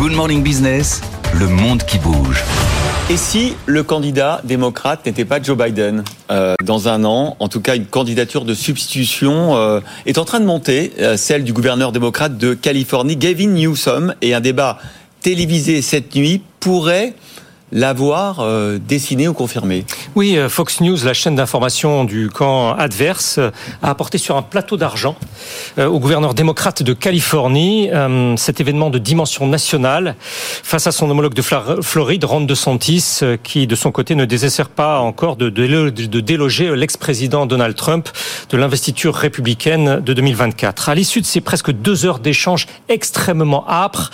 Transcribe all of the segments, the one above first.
Good Morning Business, le monde qui bouge. Et si le candidat démocrate n'était pas Joe Biden euh, Dans un an, en tout cas, une candidature de substitution euh, est en train de monter, euh, celle du gouverneur démocrate de Californie, Gavin Newsom, et un débat télévisé cette nuit pourrait l'avoir euh, dessiné ou confirmé Oui, euh, Fox News, la chaîne d'information du camp adverse, euh, a apporté sur un plateau d'argent au gouverneur démocrate de Californie cet événement de dimension nationale face à son homologue de Floride, Ron DeSantis, qui de son côté ne désespère pas encore de, de déloger l'ex-président Donald Trump de l'investiture républicaine de 2024. À l'issue de ces presque deux heures d'échange extrêmement âpres,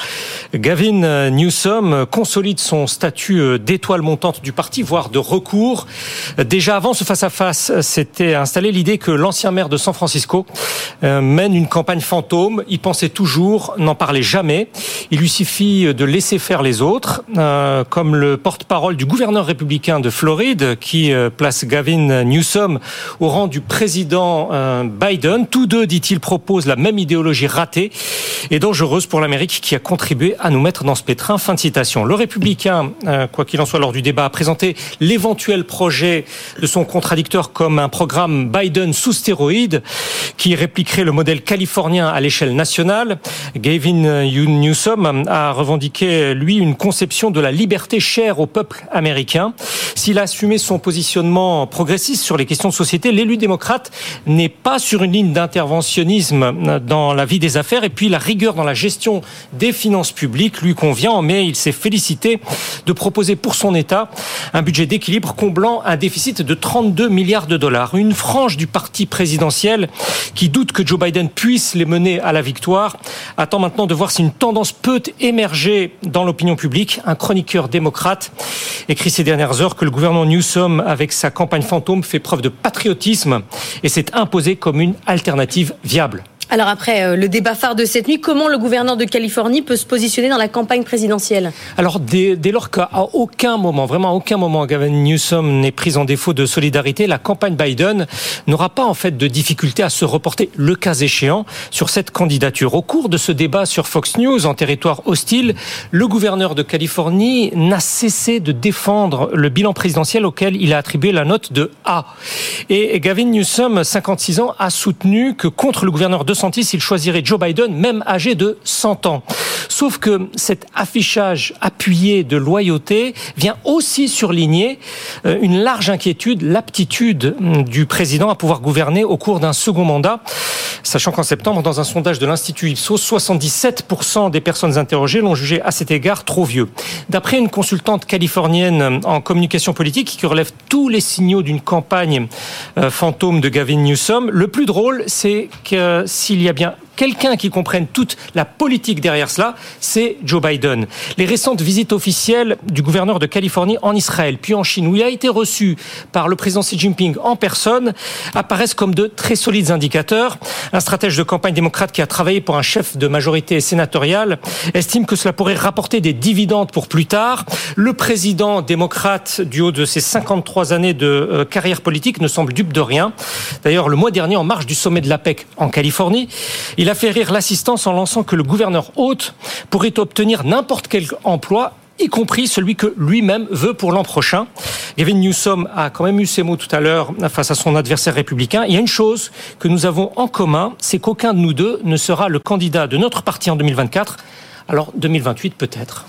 Gavin Newsom consolide son statut d'étoile montante du parti, voire de recours. Déjà avant ce face-à-face, s'était installée l'idée que l'ancien maire de San Francisco euh, mène une campagne fantôme. Il pensait toujours, n'en parlait jamais. Il lui suffit de laisser faire les autres, euh, comme le porte-parole du gouverneur républicain de Floride, qui euh, place Gavin Newsom au rang du président Biden. Tous deux, dit-il, proposent la même idéologie ratée et dangereuse pour l'Amérique qui a contribué à nous mettre dans ce pétrin. Fin de citation. Le républicain quoi qu'il en soit, lors du débat, a présenté l'éventuel projet de son contradicteur comme un programme Biden sous stéroïdes qui répliquerait le modèle californien à l'échelle nationale. Gavin Newsom a revendiqué, lui, une conception de la liberté chère au peuple américain. S'il a assumé son positionnement progressiste sur les questions de société, l'élu démocrate n'est pas sur une ligne d'interventionnisme dans la vie des affaires et puis la rigueur dans la gestion des finances publiques lui convient, mais il s'est félicité de proposer pour son État un budget d'équilibre comblant un déficit de 32 milliards de dollars. Une frange du parti présidentiel qui doute que Joe Biden puisse les mener à la victoire attend maintenant de voir si une tendance peut émerger dans l'opinion publique. Un chroniqueur démocrate écrit ces dernières heures que le gouvernement Newsom, avec sa campagne fantôme, fait preuve de patriotisme et s'est imposé comme une alternative viable. Alors après euh, le débat phare de cette nuit, comment le gouverneur de Californie peut se positionner dans la campagne présidentielle? Alors dès, lors qu'à aucun moment, vraiment à aucun moment, Gavin Newsom n'est pris en défaut de solidarité, la campagne Biden n'aura pas en fait de difficulté à se reporter, le cas échéant, sur cette candidature. Au cours de ce débat sur Fox News en territoire hostile, le gouverneur de Californie n'a cessé de défendre le bilan présidentiel auquel il a attribué la note de A. Et Gavin Newsom, 56 ans, a soutenu que contre le gouverneur de Santis, il choisirait Joe Biden, même âgé de 100 ans. Sauf que cet affichage appuyé de loyauté vient aussi surligner euh, une large inquiétude, l'aptitude hum, du président à pouvoir gouverner au cours d'un second mandat. Sachant qu'en septembre, dans un sondage de l'Institut Ipsos, 77% des personnes interrogées l'ont jugé à cet égard trop vieux. D'après une consultante californienne en communication politique qui relève tous les signaux d'une campagne euh, fantôme de Gavin Newsom, le plus drôle, c'est que s'il y a bien quelqu'un qui comprenne toute la politique derrière cela, c'est Joe Biden. Les récentes visites officielles du gouverneur de Californie en Israël, puis en Chine, où il a été reçu par le président Xi Jinping en personne, apparaissent comme de très solides indicateurs. Un stratège de campagne démocrate qui a travaillé pour un chef de majorité sénatoriale estime que cela pourrait rapporter des dividendes pour plus tard. Le président démocrate, du haut de ses 53 années de euh, carrière politique, ne semble dupe de rien. D'ailleurs, le mois dernier, en marge du sommet de l'APEC en Californie, il a fait rire l'assistance en lançant que le gouverneur hôte pourrait obtenir n'importe quel emploi y compris celui que lui-même veut pour l'an prochain. Gavin Newsom a quand même eu ces mots tout à l'heure face à son adversaire républicain. Il y a une chose que nous avons en commun, c'est qu'aucun de nous deux ne sera le candidat de notre parti en 2024. Alors 2028 peut-être.